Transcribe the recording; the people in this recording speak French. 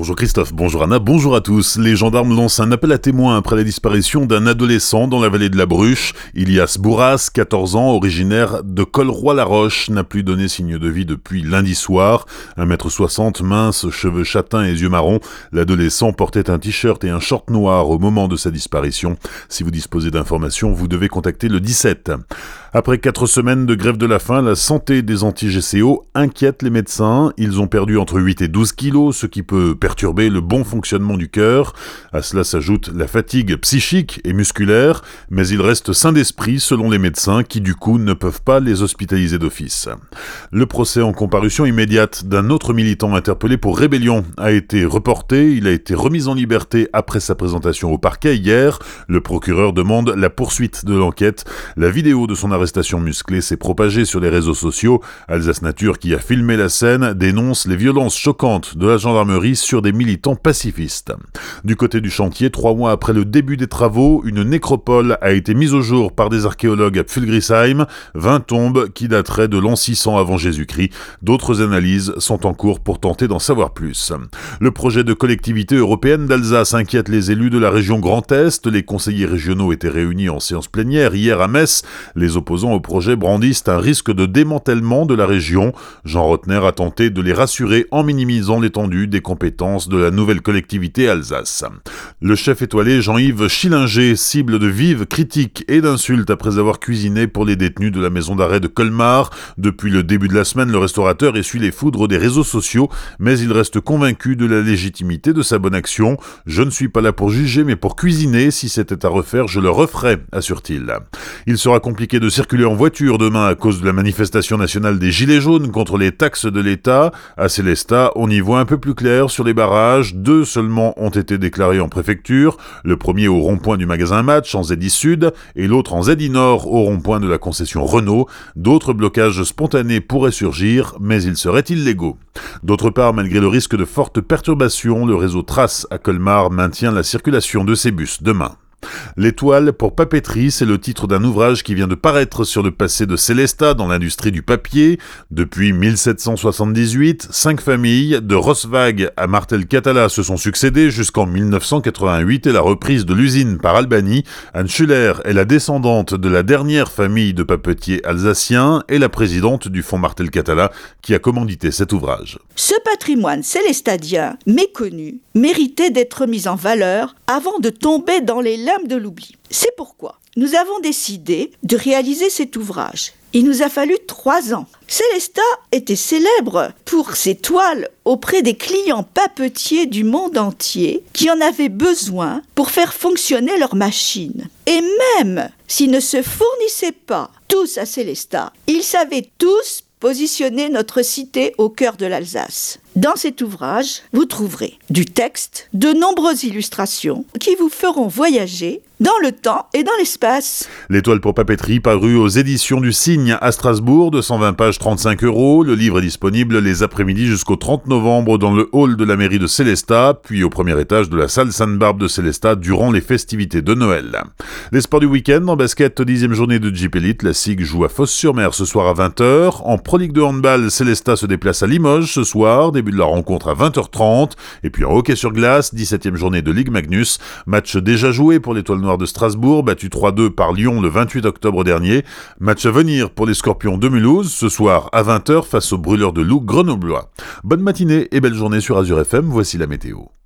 Bonjour Christophe, bonjour Anna, bonjour à tous. Les gendarmes lancent un appel à témoins après la disparition d'un adolescent dans la vallée de la Bruche. Ilias Bourras, 14 ans, originaire de Colroy-la-Roche, n'a plus donné signe de vie depuis lundi soir. 1m60, mince, cheveux châtains et yeux marrons, l'adolescent portait un t-shirt et un short noir au moment de sa disparition. Si vous disposez d'informations, vous devez contacter le 17. Après quatre semaines de grève de la faim, la santé des anti-GCO inquiète les médecins. Ils ont perdu entre 8 et 12 kilos, ce qui peut perturber le bon fonctionnement du cœur. À cela s'ajoute la fatigue psychique et musculaire, mais ils restent sains d'esprit selon les médecins qui du coup ne peuvent pas les hospitaliser d'office. Le procès en comparution immédiate d'un autre militant interpellé pour rébellion a été reporté. Il a été remis en liberté après sa présentation au parquet hier. Le procureur demande la poursuite de l'enquête. La vidéo de son arrestation musclée s'est propagée sur les réseaux sociaux. Alsace Nature, qui a filmé la scène, dénonce les violences choquantes de la gendarmerie sur des militants pacifistes. Du côté du chantier, trois mois après le début des travaux, une nécropole a été mise au jour par des archéologues à Pfilgrisheim, 20 tombes qui dateraient de l'an 600 avant Jésus-Christ. D'autres analyses sont en cours pour tenter d'en savoir plus. Le projet de collectivité européenne d'Alsace inquiète les élus de la région Grand Est. Les conseillers régionaux étaient réunis en séance plénière hier à Metz. Les opposants au projet brandissent un risque de démantèlement de la région. Jean Rotner a tenté de les rassurer en minimisant l'étendue des compétences de la nouvelle collectivité Alsace. Le chef étoilé Jean-Yves Schillinger, cible de vives critiques et d'insultes après avoir cuisiné pour les détenus de la maison d'arrêt de Colmar. Depuis le début de la semaine, le restaurateur essuie les foudres des réseaux sociaux, mais il reste convaincu de la légitimité de sa bonne action. Je ne suis pas là pour juger, mais pour cuisiner. Si c'était à refaire, je le referais, assure-t-il. Il sera compliqué de circuler en voiture demain à cause de la manifestation nationale des Gilets jaunes contre les taxes de l'État. À Célestat, on y voit un peu plus clair sur les barrages. Deux seulement ont été déclarés en préfecture. Le premier au rond-point du magasin Match en ZI Sud et l'autre en ZI Nord au rond-point de la concession Renault. D'autres blocages spontanés pourraient surgir, mais ils seraient illégaux. D'autre part, malgré le risque de fortes perturbations, le réseau Trace à Colmar maintient la circulation de ses bus demain. L'étoile pour papeterie, c'est le titre d'un ouvrage qui vient de paraître sur le passé de Célesta dans l'industrie du papier. Depuis 1778, cinq familles, de Roswag à Martel-Catala, se sont succédées jusqu'en 1988 et la reprise de l'usine par Albanie. Anne Schuller est la descendante de la dernière famille de papetiers alsaciens et la présidente du fonds Martel-Catala qui a commandité cet ouvrage. Ce patrimoine célestadien, méconnu, méritait d'être mis en valeur avant de tomber dans les de l'oubli. C'est pourquoi nous avons décidé de réaliser cet ouvrage. Il nous a fallu trois ans. Célesta était célèbre pour ses toiles auprès des clients papetiers du monde entier qui en avaient besoin pour faire fonctionner leurs machines. Et même s'ils ne se fournissaient pas tous à Célesta, ils savaient tous positionner notre cité au cœur de l'Alsace. Dans cet ouvrage, vous trouverez du texte, de nombreuses illustrations qui vous feront voyager dans le temps et dans l'espace. L'étoile pour papeterie parue aux éditions du Cygne à Strasbourg, de 120 pages 35 euros. Le livre est disponible les après-midi jusqu'au 30 novembre dans le hall de la mairie de Célestat, puis au premier étage de la salle Sainte-Barbe de Célestat durant les festivités de Noël. Les sports du week-end, en basket, dixième journée de Jeep Elite, la SIG joue à Fosse-sur-Mer ce soir à 20h. En Pro Ligue de handball, Célestat se déplace à Limoges ce soir, de la rencontre à 20h30. Et puis en hockey sur glace, 17e journée de Ligue Magnus, match déjà joué pour l'étoile noire de Strasbourg, battu 3-2 par Lyon le 28 octobre dernier. Match à venir pour les Scorpions de Mulhouse, ce soir à 20h face aux brûleurs de loup grenoblois. Bonne matinée et belle journée sur Azure FM, voici la météo.